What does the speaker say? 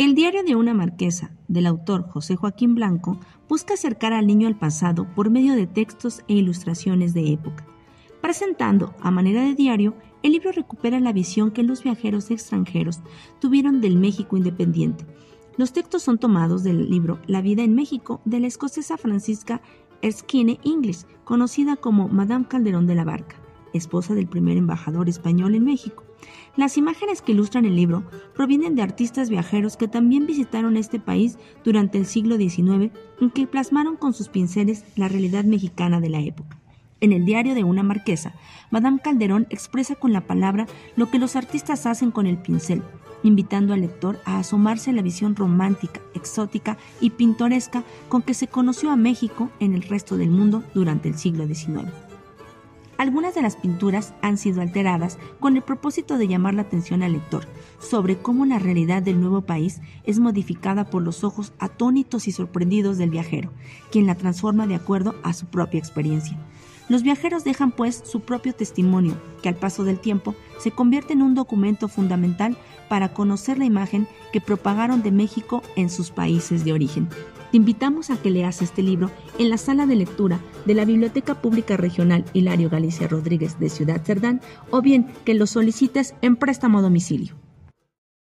El diario de una marquesa, del autor José Joaquín Blanco, busca acercar al niño al pasado por medio de textos e ilustraciones de época. Presentando, a manera de diario, el libro recupera la visión que los viajeros extranjeros tuvieron del México independiente. Los textos son tomados del libro La vida en México de la escocesa Francisca Erskine Inglis, conocida como Madame Calderón de la Barca, esposa del primer embajador español en México. Las imágenes que ilustran el libro provienen de artistas viajeros que también visitaron este país durante el siglo XIX y que plasmaron con sus pinceles la realidad mexicana de la época. En el diario de una marquesa, Madame Calderón expresa con la palabra lo que los artistas hacen con el pincel, invitando al lector a asomarse a la visión romántica, exótica y pintoresca con que se conoció a México en el resto del mundo durante el siglo XIX. Algunas de las pinturas han sido alteradas con el propósito de llamar la atención al lector sobre cómo la realidad del nuevo país es modificada por los ojos atónitos y sorprendidos del viajero, quien la transforma de acuerdo a su propia experiencia. Los viajeros dejan pues su propio testimonio, que al paso del tiempo se convierte en un documento fundamental para conocer la imagen que propagaron de México en sus países de origen. Te invitamos a que leas este libro en la sala de lectura de la Biblioteca Pública Regional Hilario Galicia Rodríguez de Ciudad Cerdán o bien que lo solicites en préstamo domicilio.